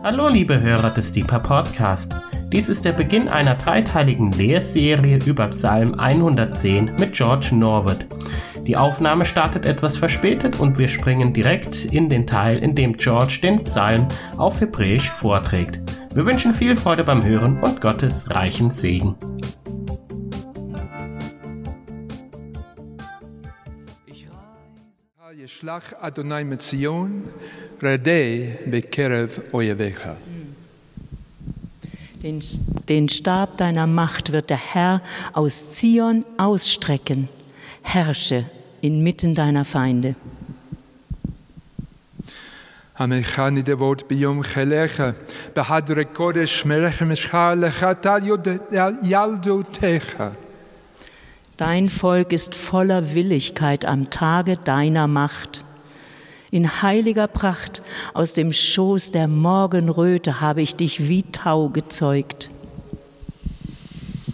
Hallo liebe Hörer des Deeper Podcast. Dies ist der Beginn einer dreiteiligen Lehrserie über Psalm 110 mit George Norwood. Die Aufnahme startet etwas verspätet und wir springen direkt in den Teil, in dem George den Psalm auf Hebräisch vorträgt. Wir wünschen viel Freude beim Hören und Gottes reichen Segen. ישלח אדוני מציון, רדי בקרב אויביך. Den, den Stab deiner Macht wird der Herr aus Zion ausstrecken. Herrsche inmitten deiner Feinde. עמך נדבות ביום חיליך, בחדרי קודש מרחם אשך לך טל ילדותיך. Dein Volk ist voller Willigkeit am Tage deiner Macht. In heiliger Pracht aus dem Schoß der Morgenröte habe ich dich wie Tau gezeugt.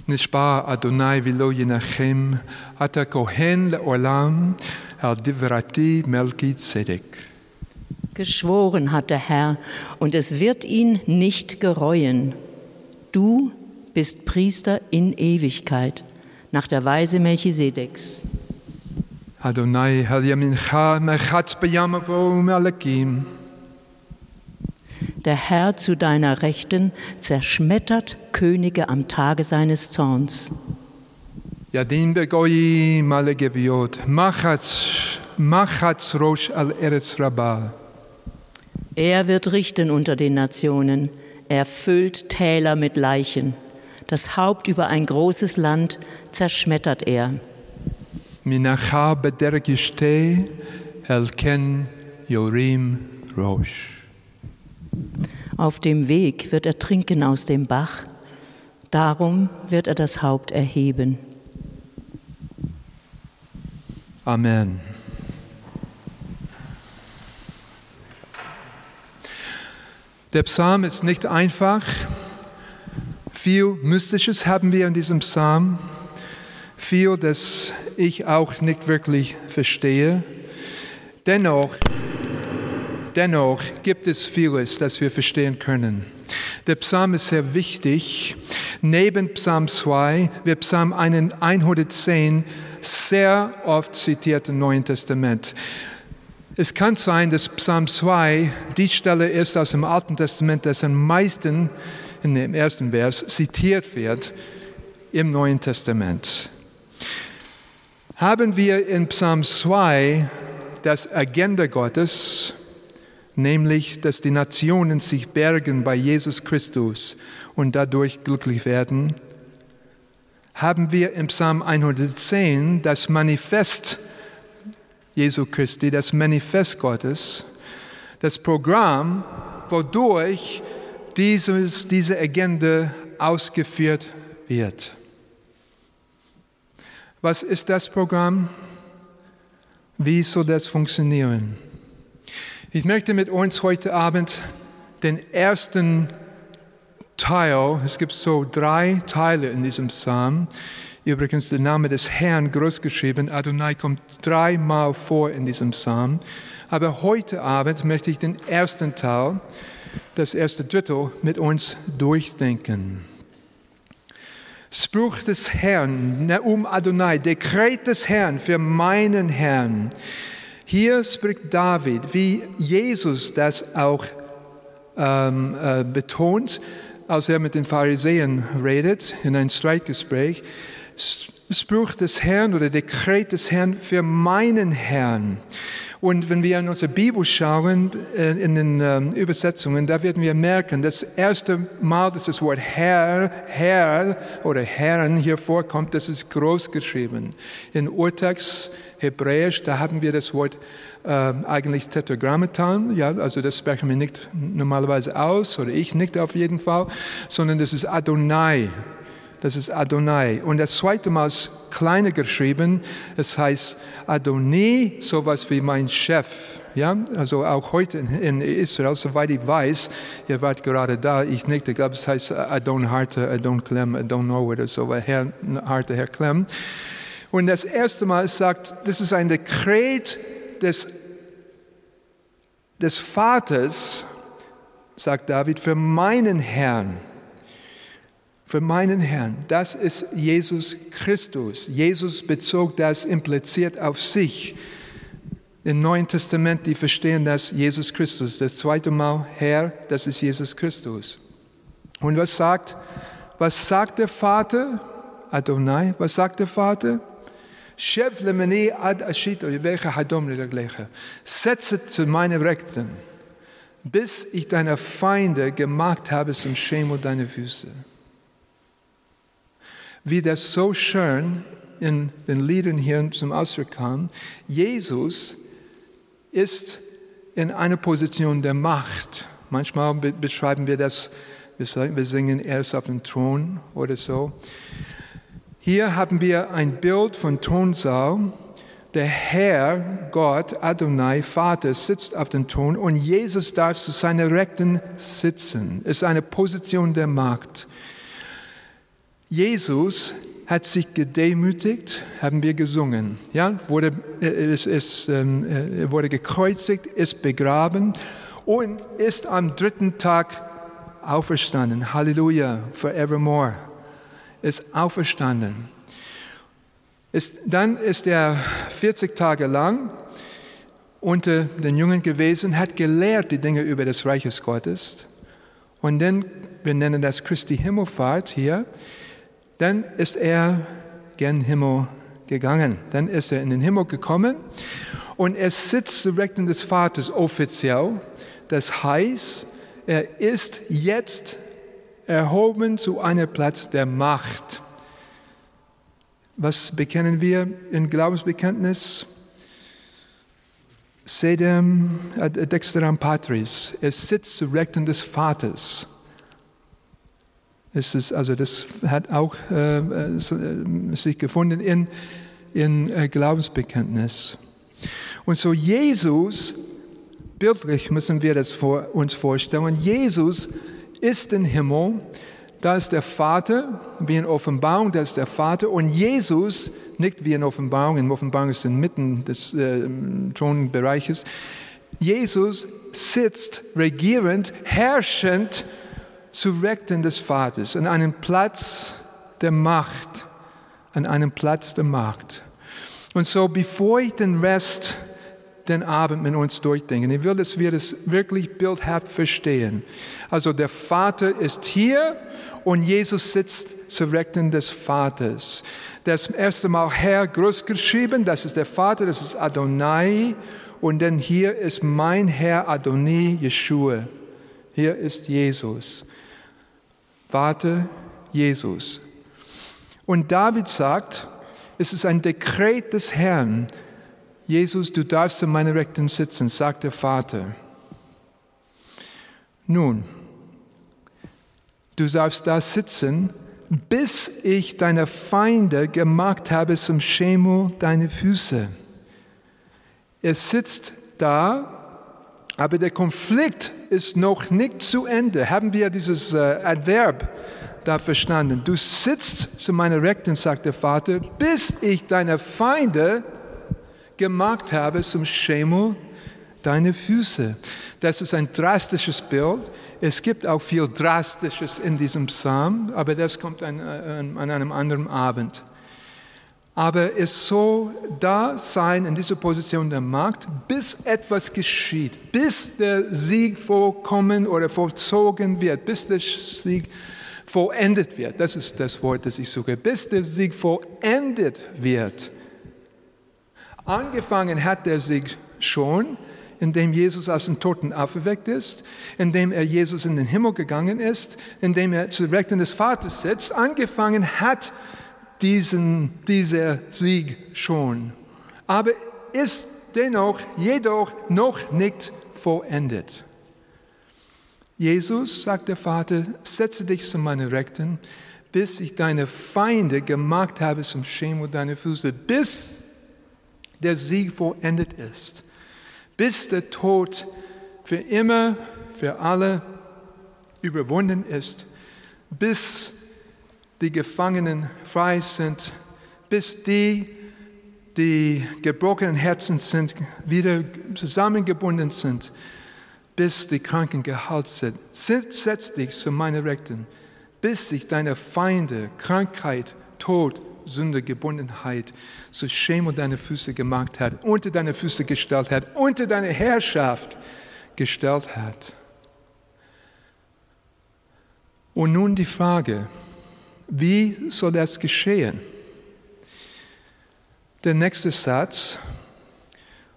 נשבע אדוני ולא ינחם, אתה כהן לעולם, על דברתי מלכי צדק. Geschworen hat der Herr, und es wird ihn nicht gereuen. Du bist Priester in Ewigkeit, nach der Weise Melchisedeks. אדוני על ימינך מחץ בים ובו מלכים. Der Herr zu deiner Rechten zerschmettert Könige am Tage seines Zorns. ידין בגויים על הגוויות, מחץ, מחץ ראש על ארץ רבה. Er wird richten unter den Nationen. Er füllt Täler mit Leichen. das Haupt über ein großes Land zerschmettert er. Auf dem Weg wird er trinken aus dem Bach, darum wird er das Haupt erheben. Amen. Der Psalm ist nicht einfach. Viel Mystisches haben wir in diesem Psalm. Viel, das ich auch nicht wirklich verstehe. Dennoch, dennoch gibt es vieles, das wir verstehen können. Der Psalm ist sehr wichtig. Neben Psalm 2 wird Psalm 110 sehr oft zitiert im Neuen Testament. Es kann sein, dass Psalm 2 die Stelle ist aus dem Alten Testament, das am meisten in dem ersten Vers zitiert wird im Neuen Testament. Haben wir in Psalm 2 das Agenda Gottes, nämlich dass die Nationen sich bergen bei Jesus Christus und dadurch glücklich werden, haben wir im Psalm 110 das Manifest Jesu Christi, das Manifest Gottes, das Programm, wodurch dieses, diese Agenda ausgeführt wird. Was ist das Programm? Wie soll das funktionieren? Ich möchte mit uns heute Abend den ersten Teil, es gibt so drei Teile in diesem Psalm, übrigens der Name des Herrn groß geschrieben, Adonai kommt dreimal vor in diesem Psalm, aber heute Abend möchte ich den ersten Teil, das erste Drittel mit uns durchdenken. Spruch des Herrn, Neum Adonai, Dekret des Herrn für meinen Herrn. Hier spricht David, wie Jesus das auch ähm, äh, betont, als er mit den Pharisäern redet in einem Streitgespräch. Spruch des Herrn oder Dekret des Herrn für meinen Herrn. Und wenn wir in unsere Bibel schauen, in den ähm, Übersetzungen, da werden wir merken, das erste Mal, dass das Wort Herr, Herr oder Herren hier vorkommt, das ist groß geschrieben. In Urtext Hebräisch, da haben wir das Wort äh, eigentlich Tetragrammaton, ja, also das sprechen wir nicht normalerweise aus, oder ich nicht auf jeden Fall, sondern das ist Adonai. Das ist Adonai. Und das zweite Mal ist kleiner geschrieben. Es heißt Adonai, sowas wie mein Chef. Ja, also auch heute in Israel, soweit ich weiß, ihr wart gerade da, ich nicht, ich glaube, es heißt Adon Harte, Adon Clem, Adon know oder so, Herr Harte, Herr Clem. Und das erste Mal sagt, das ist ein Dekret des, des Vaters sagt David, für meinen Herrn. Für meinen Herrn. Das ist Jesus Christus. Jesus bezog das impliziert auf sich. Im Neuen Testament, die verstehen das Jesus Christus. Das zweite Mal Herr, das ist Jesus Christus. Und was sagt, was sagt der Vater? Adonai, was sagt der Vater? Setze zu meiner Rechten, bis ich deine Feinde gemacht habe zum Schemel deiner Füße. Wie das so schön in den Liedern hier zum Ausdruck kam, Jesus ist in einer Position der Macht. Manchmal beschreiben wir das, wir singen, er ist auf dem Thron oder so. Hier haben wir ein Bild von Thronsaal. Der Herr, Gott, Adonai, Vater, sitzt auf dem Thron und Jesus darf zu seiner Rechten sitzen. Ist eine Position der Macht. Jesus hat sich gedemütigt, haben wir gesungen. Ja, wurde, ist, ist, äh, wurde gekreuzigt, ist begraben und ist am dritten Tag auferstanden. Halleluja, forevermore ist auferstanden. Ist, dann ist er 40 Tage lang unter den Jungen gewesen, hat gelehrt die Dinge über das Reich Gottes. Und dann, wir nennen das Christi Himmelfahrt hier, dann ist er gen Himmel gegangen. Dann ist er in den Himmel gekommen und er sitzt direkt in des Vaters offiziell. Das heißt, er ist jetzt erhoben zu einem Platz der Macht. Was bekennen wir in Glaubensbekenntnis? Sedem ad dexteram patris. Es sitzt zu Rechten des Vaters. Es ist, also das hat auch äh, äh sich gefunden in, in äh, Glaubensbekenntnis. Und so Jesus, bildlich müssen wir das vor, uns vorstellen, Jesus ist im Himmel, da ist der Vater, wie in Offenbarung, da ist der Vater und Jesus, nicht wie in Offenbarung, in Offenbarung ist inmitten des äh, Thronbereiches, Jesus sitzt regierend, herrschend zu Rechten des Vaters, an einem Platz der Macht, an einem Platz der Macht. Und so, bevor ich den Rest den Abend mit uns durchdenken. Ich will, dass wir das wirklich bildhaft verstehen. Also der Vater ist hier und Jesus sitzt zu Rechten des Vaters. Das erste Mal Herr groß geschrieben, das ist der Vater, das ist Adonai. Und dann hier ist mein Herr Adonai Yeshua. Hier ist Jesus. Vater Jesus. Und David sagt, es ist ein Dekret des Herrn, Jesus, du darfst in meiner Rechten sitzen, sagt der Vater. Nun, du darfst da sitzen, bis ich deine Feinde gemacht habe zum Schemel deine Füße. Er sitzt da, aber der Konflikt ist noch nicht zu Ende. Haben wir dieses äh, Adverb da verstanden? Du sitzt zu meiner Rechten, sagt der Vater, bis ich deine Feinde gemacht habe zum Schemel deine Füße. Das ist ein drastisches Bild. Es gibt auch viel Drastisches in diesem Psalm, aber das kommt an, an, an einem anderen Abend. Aber es soll da sein in dieser Position der Macht, bis etwas geschieht, bis der Sieg vollkommen oder vollzogen wird, bis der Sieg vollendet wird. Das ist das Wort, das ich suche. Bis der Sieg vollendet wird. Angefangen hat er sich schon, indem Jesus aus dem Toten auferweckt ist, indem er Jesus in den Himmel gegangen ist, indem er zu Rechten des Vaters sitzt. Angefangen hat diesen, dieser Sieg schon, aber ist dennoch, jedoch noch nicht vollendet. Jesus, sagt der Vater, setze dich zu meiner Rechten, bis ich deine Feinde gemacht habe zum Schemel deiner Füße, bis der Sieg vollendet ist, bis der Tod für immer, für alle überwunden ist, bis die Gefangenen frei sind, bis die, die gebrochenen Herzen sind, wieder zusammengebunden sind bis die Kranken geheilt sind. Setz dich zu meiner Rechten, bis sich deine Feinde, Krankheit, Tod, Sünde, Gebundenheit zu Schemel deine Füße gemacht hat, unter deine Füße gestellt hat, unter deine Herrschaft gestellt hat. Und nun die Frage, wie soll das geschehen? Der nächste Satz,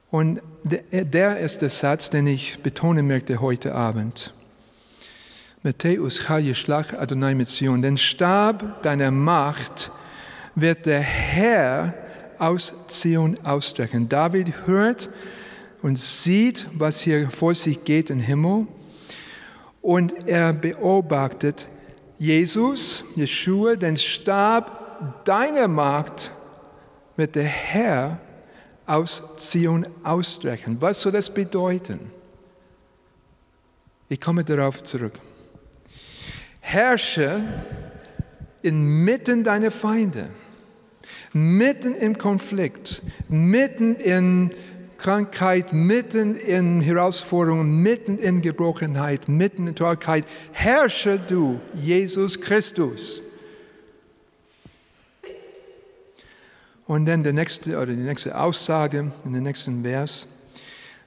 und der ist der Satz, den ich betonen möchte heute Abend. Matthäus Schlag Adonai Metzion, den Stab deiner Macht wird der Herr aus Zion ausstrecken. David hört und sieht, was hier vor sich geht im Himmel. Und er beobachtet Jesus, Jeshua, den Stab deiner Macht wird der Herr aus Zion ausstrecken. Was soll das bedeuten? Ich komme darauf zurück. Herrsche inmitten deiner Feinde, mitten im Konflikt, mitten in Krankheit, mitten in Herausforderungen, mitten in Gebrochenheit, mitten in Torkeit. Herrsche du, Jesus Christus. Und dann der nächste, oder die nächste Aussage in dem nächsten Vers.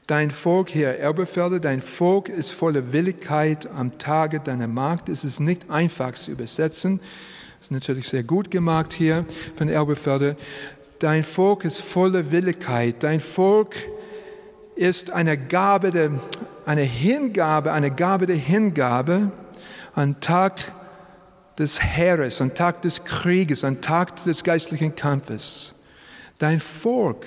Dein Volk, Herr Erbefelder, dein Volk ist voller Willigkeit am Tage deiner Macht. Es ist nicht einfach zu übersetzen. Das ist natürlich sehr gut gemacht hier von Erbefelder. Dein Volk ist voller Willigkeit. Dein Volk ist eine Gabe, der, eine Hingabe, eine Gabe der Hingabe am Tag des Heeres, am Tag des Krieges, am Tag des geistlichen Kampfes. Dein Volk,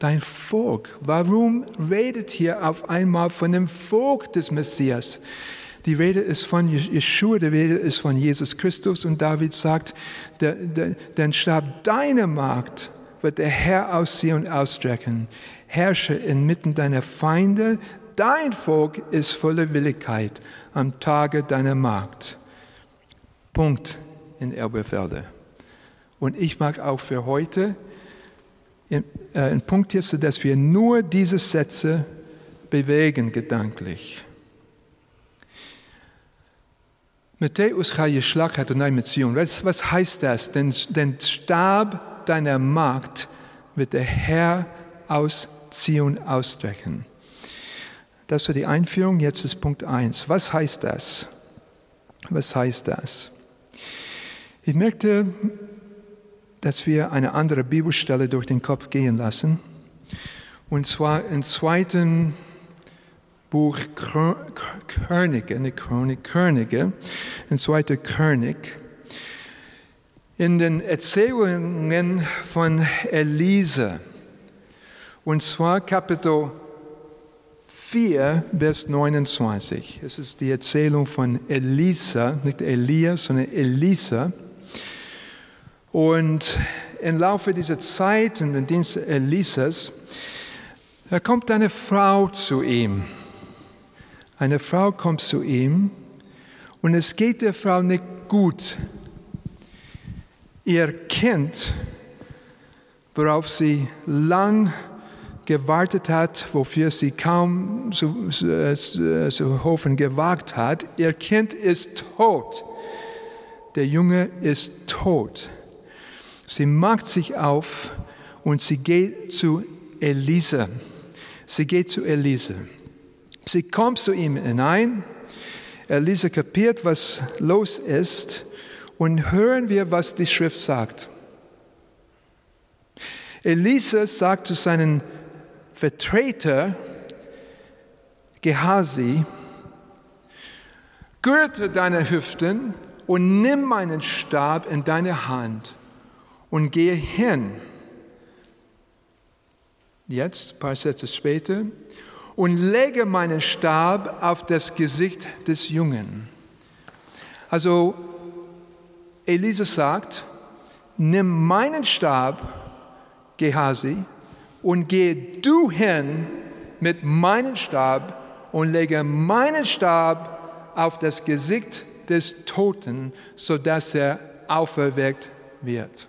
dein Volk, warum redet hier auf einmal von dem Volk des Messias? Die Rede ist von Yeshua, die Rede ist von Jesus Christus und David sagt, der, der, den Stab deiner Magd wird der Herr ausziehen und ausstrecken. Herrsche inmitten deiner Feinde, dein Volk ist voller Willigkeit am Tage deiner Magd. Punkt in Erbefelde. Und ich mag auch für heute äh, einen Punkt hier, dass wir nur diese Sätze bewegen gedanklich. Matthäus Schlag hat und mit Zion. Was heißt das? Den, den Stab deiner Magd wird der Herr aus Zion ausstrecken. Das war die Einführung, jetzt ist Punkt 1. Was heißt das? Was heißt das? Ich möchte, dass wir eine andere Bibelstelle durch den Kopf gehen lassen. Und zwar im zweiten Buch Könige, Chronik, Könige, in zweiter König. In den Erzählungen von Elise. Und zwar Kapitel 4, Vers 29. Es ist die Erzählung von Elisa, nicht Elia, sondern Elisa. Und im Laufe dieser Zeit, in den Dienst Elisas, da kommt eine Frau zu ihm. Eine Frau kommt zu ihm und es geht der Frau nicht gut. Ihr Kind, worauf sie lang gewartet hat, wofür sie kaum zu, zu, zu hoffen gewagt hat, ihr Kind ist tot. Der Junge ist tot. Sie macht sich auf und sie geht zu Elise. Sie geht zu Elise. Sie kommt zu ihm hinein. Elise kapiert, was los ist. Und hören wir, was die Schrift sagt. Elise sagt zu seinen Vertreter Gehasi, gürte deine Hüften und nimm meinen Stab in deine Hand und gehe hin. Jetzt, ein paar Sätze später, und lege meinen Stab auf das Gesicht des Jungen. Also Elise sagt, nimm meinen Stab, Gehasi, und gehe du hin mit meinem Stab und lege meinen Stab auf das Gesicht des Toten, sodass er auferweckt wird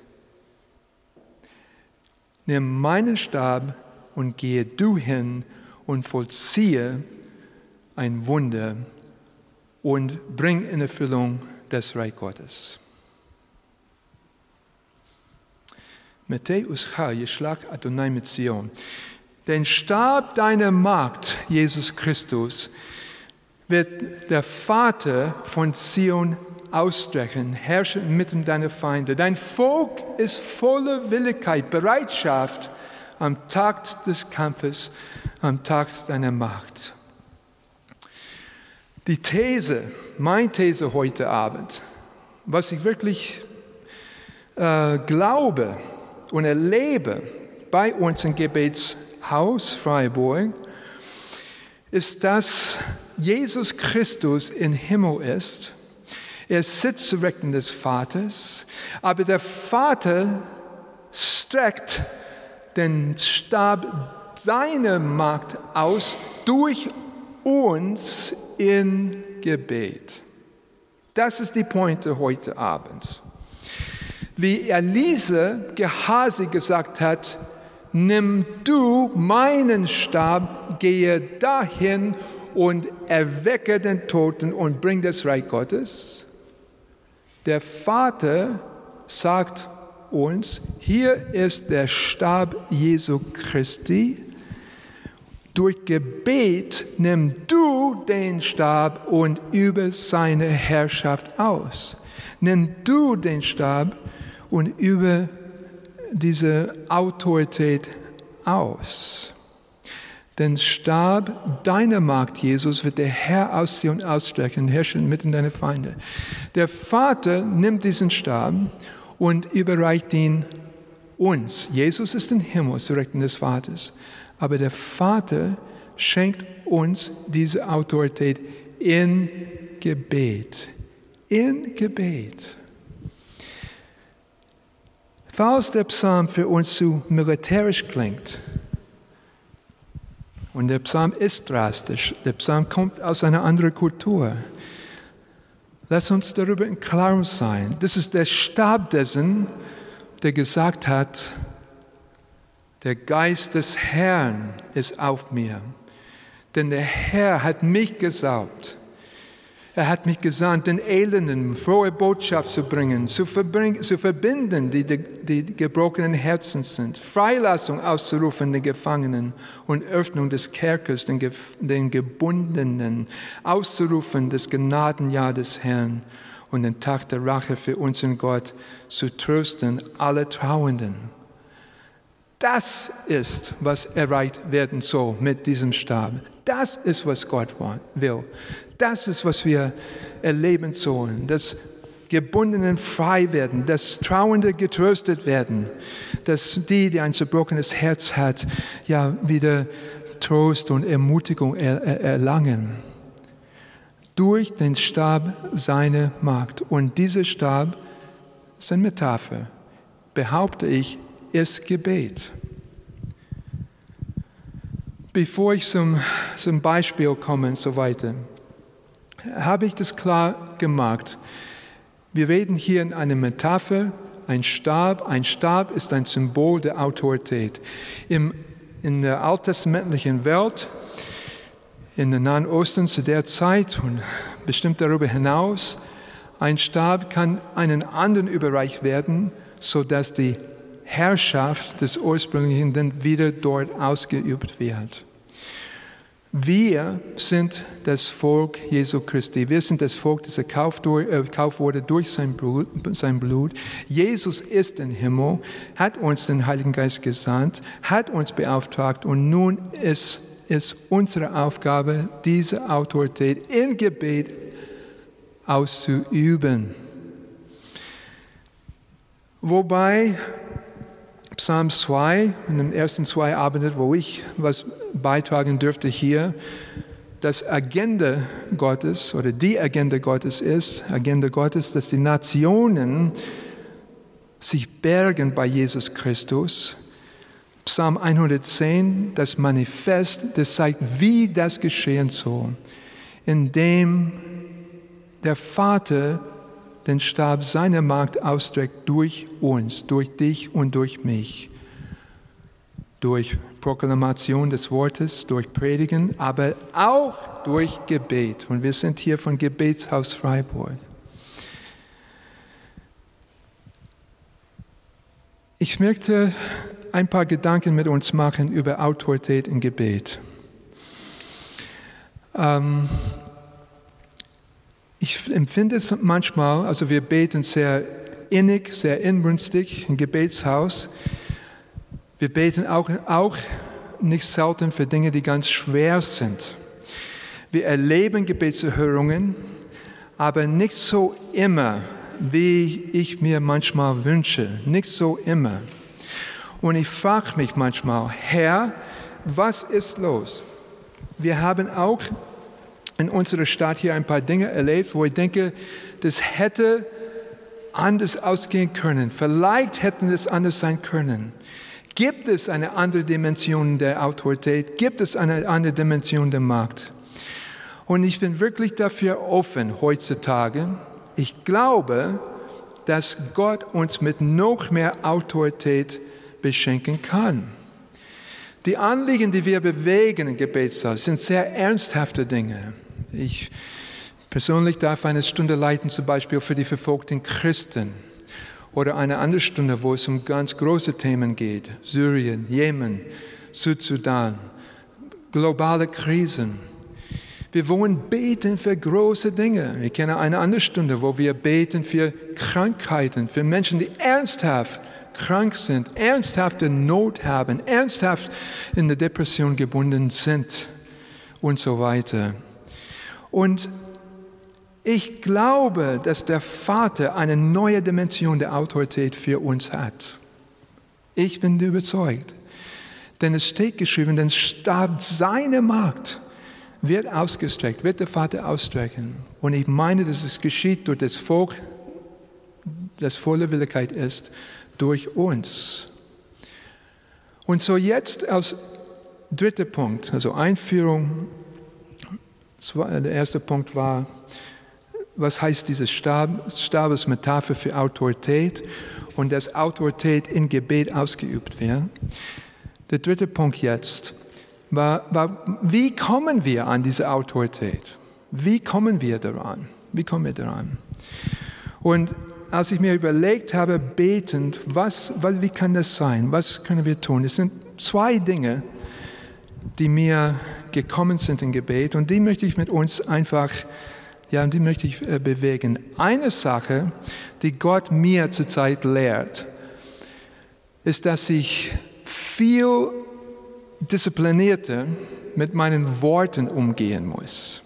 nimm meinen Stab und gehe du hin und vollziehe ein Wunder und bring in Erfüllung das Reich Gottes. Matthäus Chal, Schlag Adonai mit Zion. Den Stab deiner Magd, Jesus Christus, wird der Vater von Zion ausstrecken, herrschen mitten deiner Feinde. Dein Volk ist voller Willigkeit, Bereitschaft am Tag des Kampfes, am Tag deiner Macht. Die These, meine These heute Abend, was ich wirklich äh, glaube und erlebe bei uns im Gebetshaus Freiburg, ist, dass Jesus Christus im Himmel ist. Er sitzt zu Rechten des Vaters, aber der Vater streckt den Stab seiner Macht aus durch uns in Gebet. Das ist die Pointe heute Abend. Wie Elise Gehasi gesagt hat, nimm du meinen Stab, gehe dahin und erwecke den Toten und bring das Reich Gottes. Der Vater sagt uns, hier ist der Stab Jesu Christi, durch Gebet nimm du den Stab und übe seine Herrschaft aus. Nimm du den Stab und übe diese Autorität aus. Den Stab deiner Magd, Jesus, wird der Herr ausziehen und ausstrecken, herrschen mitten deine Feinde. Der Vater nimmt diesen Stab und überreicht ihn uns. Jesus ist im Himmel zu Rechten des Vaters. Aber der Vater schenkt uns diese Autorität in Gebet. In Gebet. Falls der Psalm für uns zu militärisch klingt, und der Psalm ist drastisch, der Psalm kommt aus einer anderen Kultur, lass uns darüber in Klarung sein. Das ist der Stab dessen, der gesagt hat, der Geist des Herrn ist auf mir, denn der Herr hat mich gesaugt. Er hat mich gesandt, den Elenden frohe Botschaft zu bringen, zu, zu verbinden, die, die, die gebrochenen Herzen sind, Freilassung auszurufen den Gefangenen und Öffnung des Kerkers den, den Gebundenen, auszurufen das Gnadenjahr des Herrn und den Tag der Rache für unseren Gott zu trösten alle Trauenden. Das ist, was erreicht werden soll mit diesem Stab. Das ist, was Gott will. Das ist, was wir erleben sollen. Dass Gebundenen frei werden, dass Trauernde getröstet werden, dass die, die ein zerbrochenes Herz hat, ja wieder Trost und Ermutigung erlangen. Durch den Stab seiner Macht. Und dieser Stab ist eine Metapher, behaupte ich, ist Gebet. Bevor ich zum, zum Beispiel komme und so weiter, habe ich das klar gemacht. Wir reden hier in einer Metapher, ein Stab. Ein Stab ist ein Symbol der Autorität. Im, in der alttestamentlichen Welt, in der Nahen Osten zu der Zeit und bestimmt darüber hinaus, ein Stab kann einen anderen überreicht werden, sodass die Herrschaft des Ursprünglichen dann wieder dort ausgeübt wird. Wir sind das Volk Jesu Christi. Wir sind das Volk, das erkauft, äh, wurde durch sein Blut, sein Blut. Jesus ist im Himmel, hat uns den Heiligen Geist gesandt, hat uns beauftragt und nun ist es unsere Aufgabe, diese Autorität in Gebet auszuüben. Wobei Psalm 2, in den ersten zwei Abenden, wo ich was beitragen dürfte hier, das Agenda Gottes oder die Agenda Gottes ist, Agenda Gottes, dass die Nationen sich bergen bei Jesus Christus. Psalm 110, das Manifest, das zeigt, wie das geschehen soll, indem der Vater den Stab seiner Macht ausstreckt durch uns, durch dich und durch mich. Durch Proklamation des Wortes, durch Predigen, aber auch durch Gebet. Und wir sind hier von Gebetshaus Freiburg. Ich möchte ein paar Gedanken mit uns machen über Autorität im Gebet. Ähm, ich empfinde es manchmal, also wir beten sehr innig, sehr inbrünstig im Gebetshaus. Wir beten auch, auch nicht selten für Dinge, die ganz schwer sind. Wir erleben Gebetserhörungen, aber nicht so immer, wie ich mir manchmal wünsche. Nicht so immer. Und ich frage mich manchmal, Herr, was ist los? Wir haben auch in unserer Stadt hier ein paar Dinge erlebt, wo ich denke, das hätte anders ausgehen können. Vielleicht hätten es anders sein können. Gibt es eine andere Dimension der Autorität? Gibt es eine andere Dimension der Macht? Und ich bin wirklich dafür offen heutzutage. Ich glaube, dass Gott uns mit noch mehr Autorität beschenken kann. Die Anliegen, die wir bewegen im Gebetssaal, sind sehr ernsthafte Dinge. Ich persönlich darf eine Stunde leiten, zum Beispiel für die verfolgten Christen. Oder eine andere Stunde, wo es um ganz große Themen geht. Syrien, Jemen, Südsudan, globale Krisen. Wir wollen beten für große Dinge. Ich kenne eine andere Stunde, wo wir beten für Krankheiten, für Menschen, die ernsthaft krank sind, ernsthafte Not haben, ernsthaft in der Depression gebunden sind und so weiter. Und ich glaube, dass der Vater eine neue Dimension der Autorität für uns hat. Ich bin überzeugt. Denn es steht geschrieben, denn Stab seine Macht wird ausgestreckt, wird der Vater ausstrecken. Und ich meine, dass es geschieht durch das Volk, das volle Willigkeit ist, durch uns. Und so jetzt als dritter Punkt, also Einführung der erste Punkt war, was heißt dieses Stab? Stab ist Metapher für Autorität und dass Autorität in Gebet ausgeübt wird. Der dritte Punkt jetzt war, war, wie kommen wir an diese Autorität? Wie kommen wir daran? Wie kommen wir daran? Und als ich mir überlegt habe, betend, was, wie kann das sein? Was können wir tun? Es sind zwei Dinge, die mir gekommen sind im Gebet und die möchte ich mit uns einfach, ja, die möchte ich äh, bewegen. Eine Sache, die Gott mir zurzeit lehrt, ist, dass ich viel disziplinierter mit meinen Worten umgehen muss.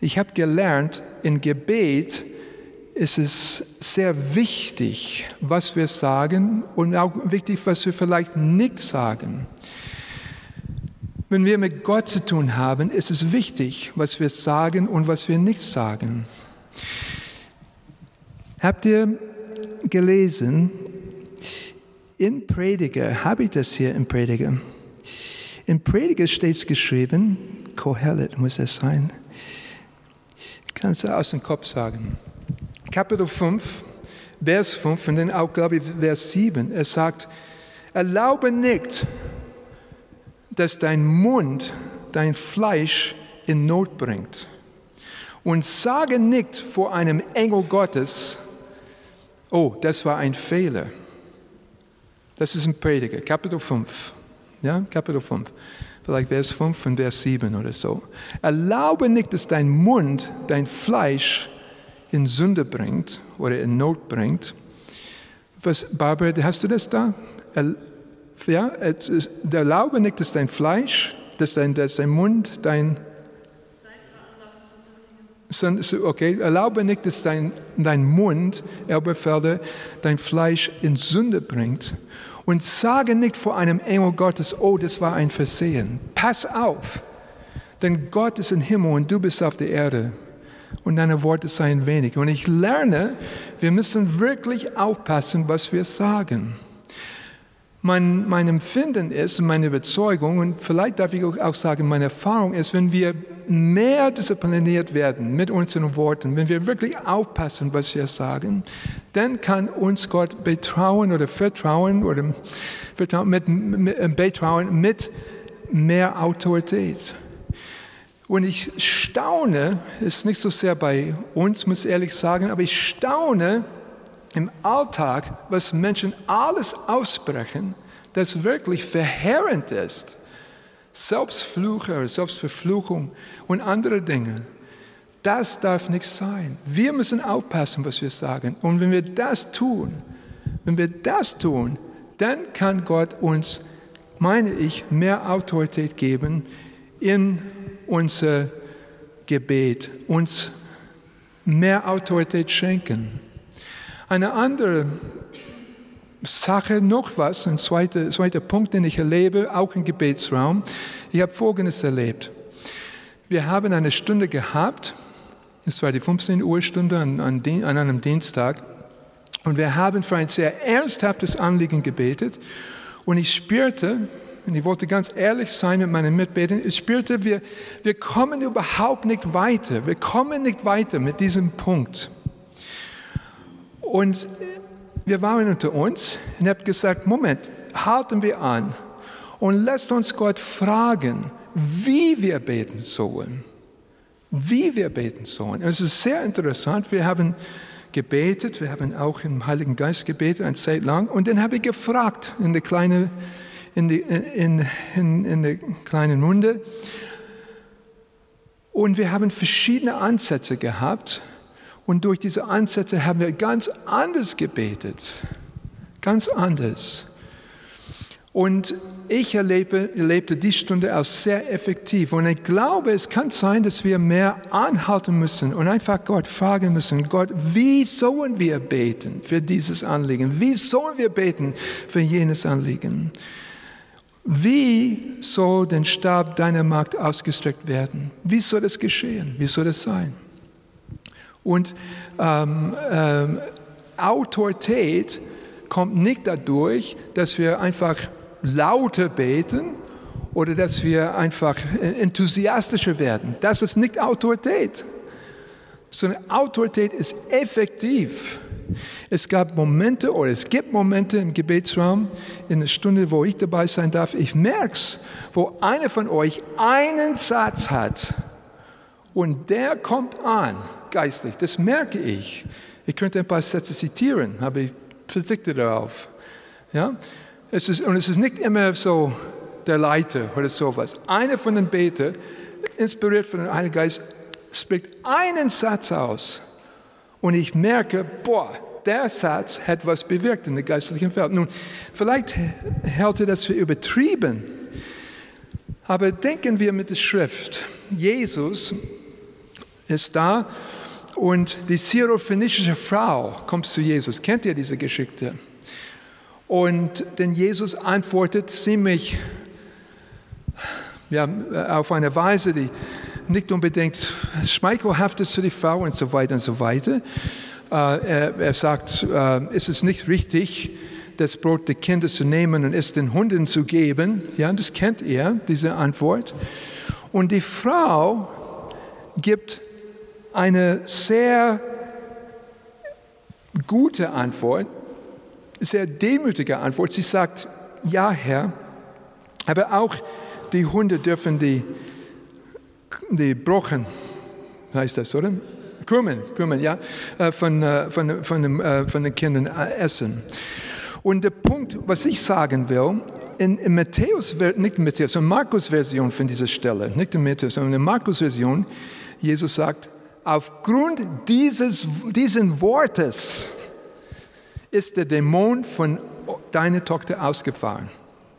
Ich habe gelernt, im Gebet ist es sehr wichtig, was wir sagen und auch wichtig, was wir vielleicht nicht sagen. Wenn wir mit Gott zu tun haben, ist es wichtig, was wir sagen und was wir nicht sagen. Habt ihr gelesen, in Prediger, habe ich das hier in Prediger? In Prediger steht es geschrieben, Kohelet muss es sein. Kannst du aus dem Kopf sagen. Kapitel 5, Vers 5 und dann auch, glaube ich, Vers 7. Er sagt, erlaube nicht, dass dein Mund dein Fleisch in Not bringt. Und sage nicht vor einem Engel Gottes, oh, das war ein Fehler. Das ist ein Prediger, Kapitel 5. Ja, Kapitel 5. Vielleicht Vers 5 und Vers 7 oder so. Erlaube nicht, dass dein Mund dein Fleisch in Sünde bringt oder in Not bringt. Was, Barbara, hast du das da? Ja, ist, erlaube nicht, dass dein Fleisch, dass dein, dass dein Mund, dein Okay, erlaube nicht, dass dein, dein Mund, Erbefelde, dein Fleisch in Sünde bringt. Und sage nicht vor einem Engel Gottes, oh, das war ein Versehen. Pass auf, denn Gott ist im Himmel und du bist auf der Erde. Und deine Worte seien wenig. Und ich lerne, wir müssen wirklich aufpassen, was wir sagen. Mein, mein Empfinden ist, meine Überzeugung und vielleicht darf ich auch sagen, meine Erfahrung ist, wenn wir mehr diszipliniert werden mit unseren Worten, wenn wir wirklich aufpassen, was wir sagen, dann kann uns Gott betrauen oder vertrauen oder vertrauen mit, mit, betrauen mit mehr Autorität. Und ich staune, ist nicht so sehr bei uns, muss ich ehrlich sagen, aber ich staune im Alltag, was Menschen alles ausbrechen, das wirklich verheerend ist. Selbstfluche, Selbstverfluchung und andere Dinge. Das darf nicht sein. Wir müssen aufpassen, was wir sagen. Und wenn wir das tun, wenn wir das tun, dann kann Gott uns, meine ich, mehr Autorität geben in unser Gebet, uns mehr Autorität schenken. Eine andere Sache, noch was, ein zweiter, zweiter Punkt, den ich erlebe, auch im Gebetsraum. Ich habe Folgendes erlebt. Wir haben eine Stunde gehabt, es war die 15 Uhr Stunde an, an, an einem Dienstag, und wir haben für ein sehr ernsthaftes Anliegen gebetet. Und ich spürte, und ich wollte ganz ehrlich sein mit meinen Mitbetern, ich spürte, wir, wir kommen überhaupt nicht weiter. Wir kommen nicht weiter mit diesem Punkt. Und wir waren unter uns und habe gesagt, Moment, halten wir an und lasst uns Gott fragen, wie wir beten sollen. Wie wir beten sollen. Es ist sehr interessant. Wir haben gebetet, wir haben auch im Heiligen Geist gebetet, eine Zeit lang. Und dann habe ich gefragt in der kleinen, in, die, in, in, in der kleinen Runde. Und wir haben verschiedene Ansätze gehabt. Und durch diese Ansätze haben wir ganz anders gebetet. Ganz anders. Und ich erlebe, erlebte die Stunde als sehr effektiv. Und ich glaube, es kann sein, dass wir mehr anhalten müssen und einfach Gott fragen müssen, Gott, wie sollen wir beten für dieses Anliegen? Wie sollen wir beten für jenes Anliegen? Wie soll der Stab deiner Macht ausgestreckt werden? Wie soll das geschehen? Wie soll das sein? Und ähm, ähm, Autorität kommt nicht dadurch, dass wir einfach lauter beten oder dass wir einfach enthusiastischer werden. Das ist nicht Autorität, sondern Autorität ist effektiv. Es gab Momente oder es gibt Momente im Gebetsraum, in der Stunde, wo ich dabei sein darf, ich merke es, wo einer von euch einen Satz hat und der kommt an, geistlich, das merke ich. Ich könnte ein paar Sätze zitieren, aber ich verzichte darauf. Ja? Es ist, und es ist nicht immer so der Leiter oder sowas. Einer von den Betern, inspiriert von dem Heiligen Geist, spricht einen Satz aus. Und ich merke, boah, der Satz hat was bewirkt in der geistlichen Welt. Nun, vielleicht hält er das für übertrieben, aber denken wir mit der Schrift. Jesus ist da und die syrophoenische Frau kommt zu Jesus. Kennt ihr diese Geschichte? Und denn Jesus antwortet ziemlich ja, auf eine Weise, die nicht unbedingt schmeichelhaft ist für die Frau und so weiter und so weiter. Äh, er, er, sagt, äh, ist es nicht richtig, das Brot der Kinder zu nehmen und es den Hunden zu geben? Ja, das kennt er, diese Antwort. Und die Frau gibt eine sehr gute Antwort, sehr demütige Antwort. Sie sagt, ja Herr, aber auch die Hunde dürfen die, die Brochen, heißt das, oder? Krümmen, Krümmen, ja, äh, von, äh, von, von, dem, äh, von den Kindern essen. Und der Punkt, was ich sagen will, in, in Matthäus, nicht in Matthäus, in Markus-Version von dieser Stelle, nicht in Matthäus, sondern in Markus-Version, Jesus sagt, aufgrund dieses diesen Wortes ist der Dämon von deiner Tochter ausgefahren.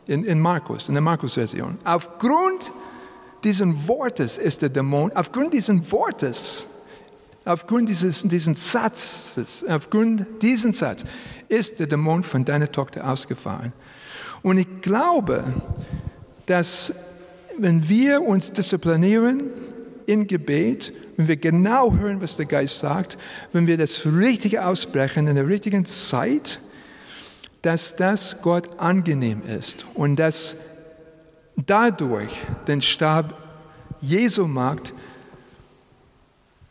In, in Markus, in der Markus-Version. Aufgrund diesen Wortes ist der Dämon, aufgrund diesen Wortes, aufgrund dieses diesen Satzes, aufgrund diesen Satz ist der Dämon von deiner Tochter ausgefahren. Und ich glaube, dass wenn wir uns disziplinieren in Gebet, wenn wir genau hören, was der Geist sagt, wenn wir das Richtige aussprechen in der richtigen Zeit, dass das Gott angenehm ist und dass dadurch den Stab Jesu Macht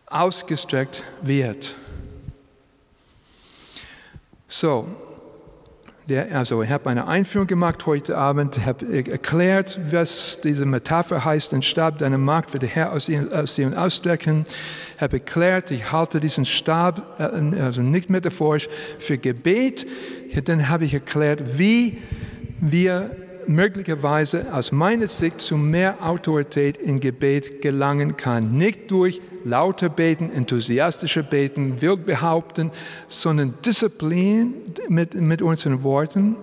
ausgestreckt wird. So, Der, also ich habe eine Einführung gemacht heute Abend, habe erklärt, was diese Metapher heißt, den Stab deiner Magd wird der Herr aus ihr, aus ihr ausstrecken. habe erklärt, ich halte diesen Stab, äh, also nicht metaphorisch, für Gebet. Dann habe ich erklärt, wie wir möglicherweise aus meiner Sicht zu mehr Autorität in Gebet gelangen kann. Nicht durch lauter Beten, enthusiastische Beten, wild behaupten, sondern Disziplin mit, mit unseren Worten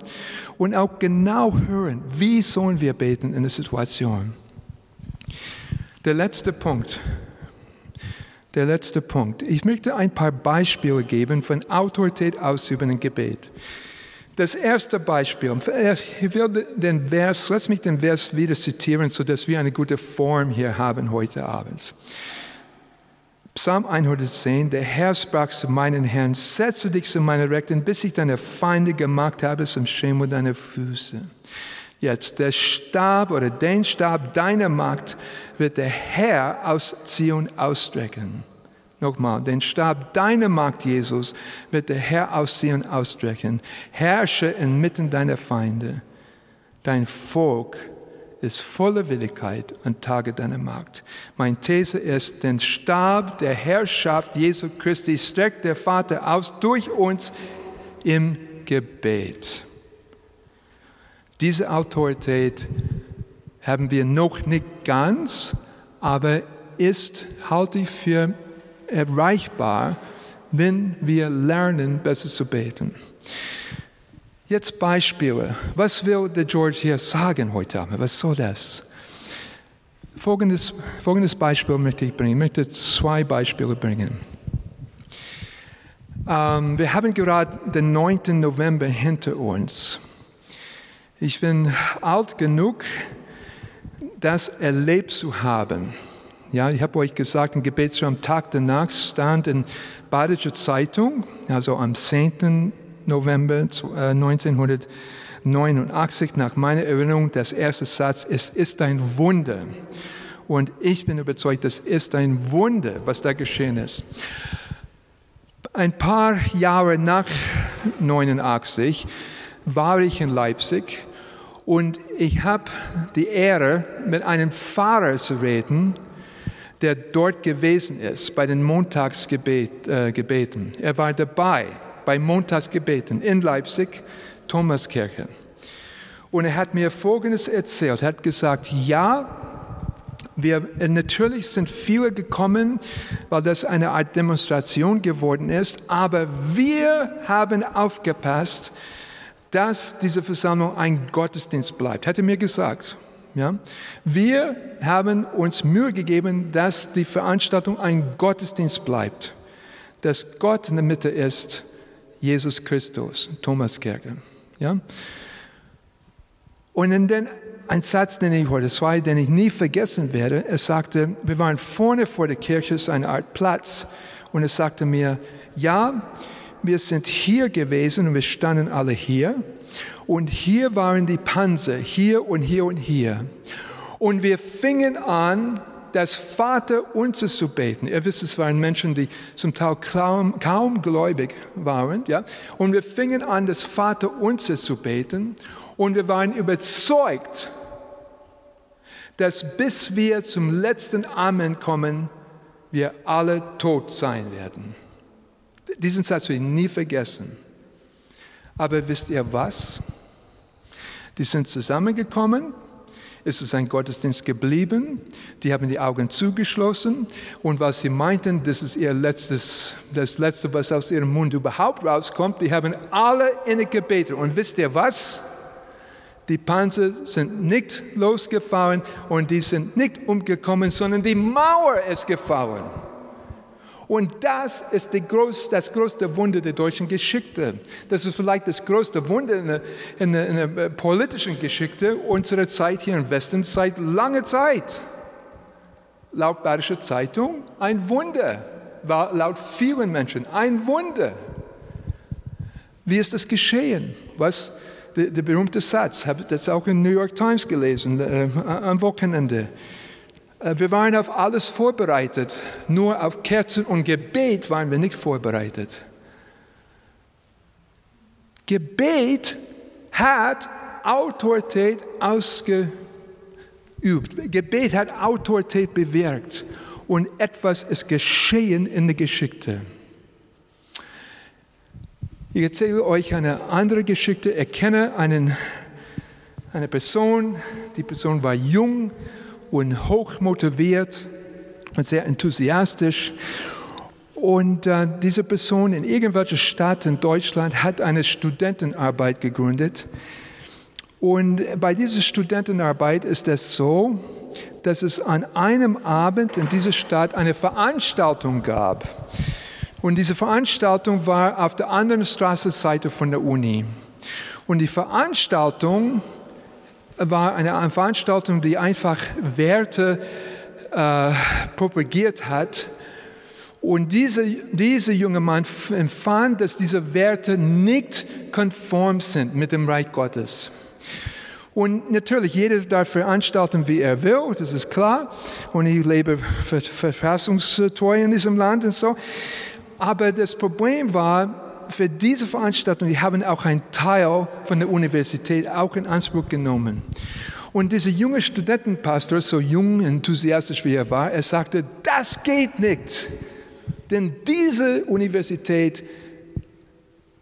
und auch genau hören, wie sollen wir beten in der Situation. Der letzte Punkt. Der letzte Punkt. Ich möchte ein paar Beispiele geben von Autorität ausübenden Gebet. Das erste Beispiel, ich will den Vers, lass mich den Vers wieder zitieren, sodass wir eine gute Form hier haben heute Abend. Psalm 110, der Herr sprach zu meinen Herrn, setze dich zu meiner Rechten, bis ich deine Feinde gemacht habe zum Schemel deiner Füße. Jetzt, der Stab oder den Stab deiner Macht wird der Herr aus Zion ausstrecken. Nochmal, den Stab deiner Macht, Jesus, wird der Herr aus Zion ausstrecken. Herrsche inmitten deiner Feinde. Dein Volk ist voller Willigkeit an Tage deiner Macht. Meine These ist, den Stab der Herrschaft Jesu Christi streckt der Vater aus durch uns im Gebet. Diese Autorität haben wir noch nicht ganz, aber ist, halte ich für erreichbar, wenn wir lernen, besser zu beten. Jetzt Beispiele. Was will der George hier sagen heute Abend? Was soll das? Folgendes, folgendes Beispiel möchte ich bringen. Ich möchte zwei Beispiele bringen. Ähm, wir haben gerade den 9. November hinter uns. Ich bin alt genug, das erlebt zu haben. Ja, ich habe euch gesagt, ein Gebetsraum am Tag danach stand in Badische Zeitung, also am 10. November 1989, äh, nach meiner Erinnerung, das erste Satz, es ist ein Wunder. Und ich bin überzeugt, das ist ein Wunder, was da geschehen ist. Ein paar Jahre nach 89 war ich in Leipzig und ich habe die Ehre, mit einem Pfarrer zu reden, der dort gewesen ist bei den Montagsgebeten. Äh, er war dabei bei Montagsgebeten in Leipzig, Thomaskirche. Und er hat mir Folgendes erzählt. Er hat gesagt, ja, wir, natürlich sind viele gekommen, weil das eine Art Demonstration geworden ist, aber wir haben aufgepasst, dass diese Versammlung ein Gottesdienst bleibt, er mir gesagt. Ja? Wir haben uns Mühe gegeben, dass die Veranstaltung ein Gottesdienst bleibt, dass Gott in der Mitte ist, Jesus Christus, Thomaskirche. Ja? Und in den, ein Satz, den ich heute zwei, den ich nie vergessen werde, er sagte, wir waren vorne vor der Kirche, es ist eine Art Platz, und er sagte mir, ja, wir sind hier gewesen und wir standen alle hier und hier waren die Panzer, hier und hier und hier. Und wir fingen an, das Vater unser zu beten. Ihr wisst, es waren Menschen, die zum Teil kaum, kaum gläubig waren. Ja? Und wir fingen an, das Vater unser zu beten. Und wir waren überzeugt, dass bis wir zum letzten Amen kommen, wir alle tot sein werden. Diesen Satz will ich nie vergessen. Aber wisst ihr was? Die sind zusammengekommen, es ist ein Gottesdienst geblieben, die haben die Augen zugeschlossen und was sie meinten, das ist ihr letztes, das Letzte, was aus ihrem Mund überhaupt rauskommt, die haben alle innig gebetet. Und wisst ihr was? Die Panzer sind nicht losgefahren und die sind nicht umgekommen, sondern die Mauer ist gefallen. Und das ist groß, das größte Wunder der deutschen Geschichte. Das ist vielleicht das größte Wunder in der, in der, in der politischen Geschichte unserer Zeit hier im Westen seit langer Zeit. Laut Bayerischer Zeitung ein Wunder, war laut vielen Menschen ein Wunder. Wie ist das geschehen? Was? Der, der berühmte Satz, habe das auch in New York Times gelesen äh, am Wochenende. Äh, wir waren auf alles vorbereitet, nur auf Kerzen und Gebet waren wir nicht vorbereitet. Gebet hat Autorität ausgeübt. Gebet hat Autorität bewirkt und etwas ist geschehen in der Geschichte. Ich erzähle euch eine andere Geschichte. Ich kenne einen, eine Person, die Person war jung und hoch motiviert und sehr enthusiastisch. Und äh, diese Person in irgendwelcher Stadt in Deutschland hat eine Studentenarbeit gegründet. Und bei dieser Studentenarbeit ist es so, dass es an einem Abend in dieser Stadt eine Veranstaltung gab. Und diese Veranstaltung war auf der anderen Straßenseite von der Uni. Und die Veranstaltung war eine Veranstaltung, die einfach Werte äh, propagiert hat. Und dieser diese junge Mann empfand, dass diese Werte nicht konform sind mit dem Reich Gottes. Und natürlich, jeder darf veranstalten, wie er will, das ist klar. Und ich lebe verfassungstreu in diesem Land und so. Aber das Problem war, für diese Veranstaltung, die haben auch einen Teil von der Universität auch in Anspruch genommen. Und dieser junge Studentenpastor, so jung, enthusiastisch wie er war, er sagte, das geht nicht. Denn diese Universität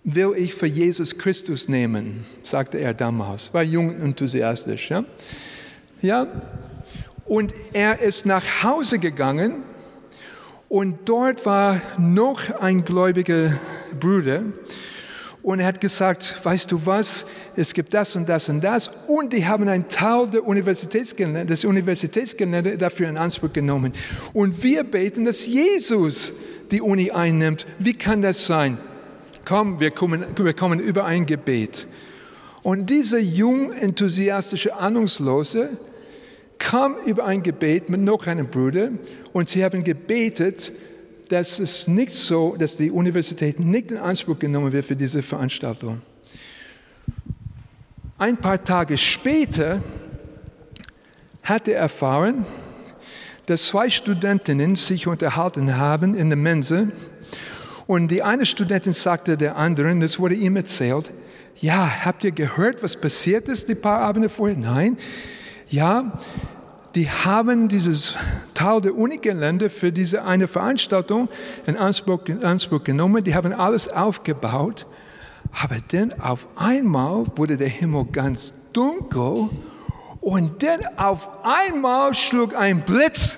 will ich für Jesus Christus nehmen, sagte er damals. War jung und enthusiastisch. Ja? ja? Und er ist nach Hause gegangen und dort war noch ein gläubiger Bruder. Und er hat gesagt, weißt du was, es gibt das und das und das. Und die haben einen Teil der Universitätsgelände, des Universitätsgelände dafür in Anspruch genommen. Und wir beten, dass Jesus die Uni einnimmt. Wie kann das sein? Komm, wir kommen, wir kommen über ein Gebet. Und dieser jung, enthusiastische, Ahnungslose kam über ein Gebet mit noch einem Bruder und sie haben gebetet, dass es nicht so, dass die Universität nicht in Anspruch genommen wird für diese Veranstaltung. Ein paar Tage später hat er erfahren, dass zwei Studentinnen sich unterhalten haben in der Mensa und die eine Studentin sagte der anderen, das wurde ihm erzählt, ja, habt ihr gehört, was passiert ist die paar Abende vorher? Nein. Ja, die haben dieses Teil der Unigelände für diese eine Veranstaltung in Anspruch, in Anspruch genommen. Die haben alles aufgebaut. Aber dann auf einmal wurde der Himmel ganz dunkel und dann auf einmal schlug ein Blitz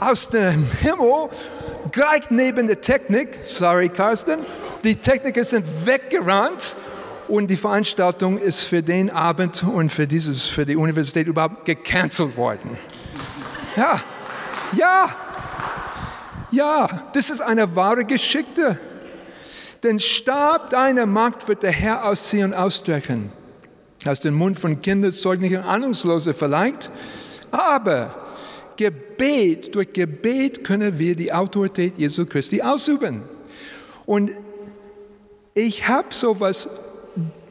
aus dem Himmel gleich neben der Technik. Sorry, Carsten. Die Techniker sind weggerannt und die Veranstaltung ist für den Abend und für, dieses, für die Universität überhaupt gecancelt worden. Ja, ja, ja, das ist eine wahre Geschichte. Den Stab deiner Macht wird der Herr ausziehen und ausstrecken. Aus dem Mund von Kindern, Säuglingen und Ahnungslosen verlangt. Aber Gebet, durch Gebet können wir die Autorität Jesu Christi ausüben. Und ich habe sowas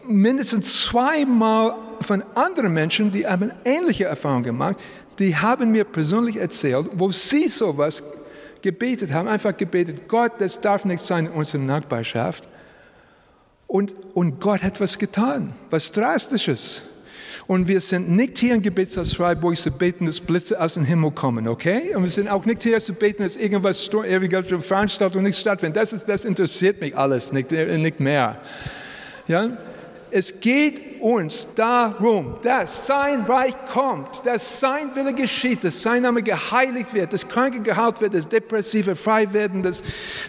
mindestens zweimal von anderen Menschen, die haben ähnliche Erfahrungen gemacht, die haben mir persönlich erzählt, wo sie sowas gebetet haben, einfach gebetet, Gott, das darf nicht sein in unserer Nachbarschaft. Und, und Gott hat was getan, was Drastisches. Und wir sind nicht hier im Gebetshaus Freiburg zu beten, dass Blitze aus dem Himmel kommen, okay? Und wir sind auch nicht hier zu beten, dass irgendwas ewige Veranstaltung nicht stattfindet. Das, ist, das interessiert mich alles nicht, nicht mehr. Ja? Es geht uns darum, dass sein Reich kommt, dass sein Wille geschieht, dass sein Name geheiligt wird, dass Kranke geheilt wird, dass Depressive frei werden, dass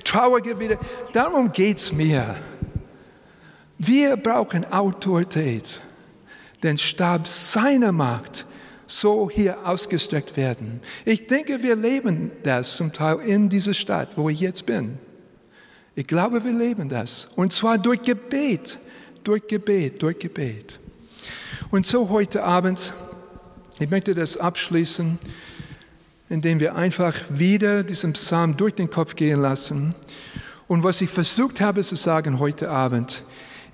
Traurige wieder. Darum geht es mir. Wir brauchen Autorität, den Stab seiner Macht so hier ausgestreckt werden. Ich denke, wir leben das zum Teil in dieser Stadt, wo ich jetzt bin. Ich glaube, wir leben das. Und zwar durch Gebet durch Gebet, durch Gebet. Und so heute Abend, ich möchte das abschließen, indem wir einfach wieder diesen Psalm durch den Kopf gehen lassen. Und was ich versucht habe zu sagen heute Abend,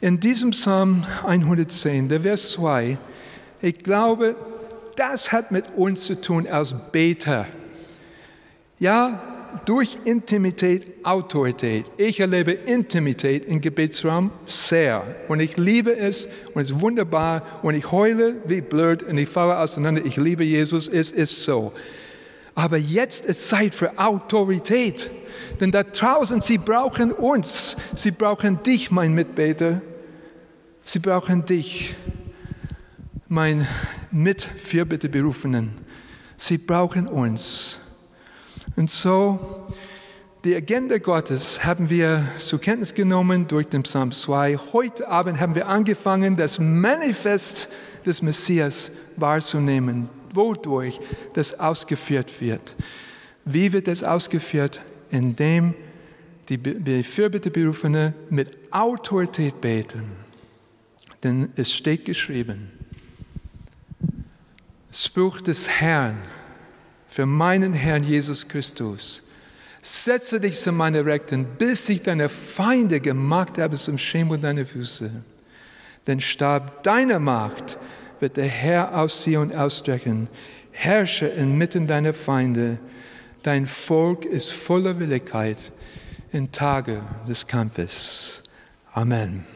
in diesem Psalm 110, der Vers 2, ich glaube, das hat mit uns zu tun als Beter. Ja, durch Intimität Autorität. Ich erlebe Intimität im Gebetsraum sehr. Und ich liebe es und es ist wunderbar. Und ich heule wie blöd und ich falle auseinander. Ich liebe Jesus, es ist so. Aber jetzt ist Zeit für Autorität. Denn da draußen, sie brauchen uns. Sie brauchen dich, mein Mitbeter. Sie brauchen dich, mein Mitfürbitteberufenen. Sie brauchen uns. Und so, die Agenda Gottes haben wir zur Kenntnis genommen durch den Psalm 2. Heute Abend haben wir angefangen, das Manifest des Messias wahrzunehmen, wodurch das ausgeführt wird. Wie wird das ausgeführt? Indem die Fürbitteberufene mit Autorität beten. Denn es steht geschrieben, Spruch des Herrn, für meinen Herrn Jesus Christus. Setze dich zu meiner Rechten, bis ich deine Feinde gemacht habe zum Schemel deiner Füße. Den Stab deiner Macht wird der Herr aus Sion ausstrecken. Herrsche inmitten deiner Feinde. Dein Volk ist voller Willigkeit in Tage des Kampfes. Amen.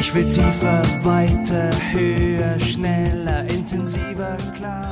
Ich will tiefer, weiter, höher, schneller, intensiver, klar.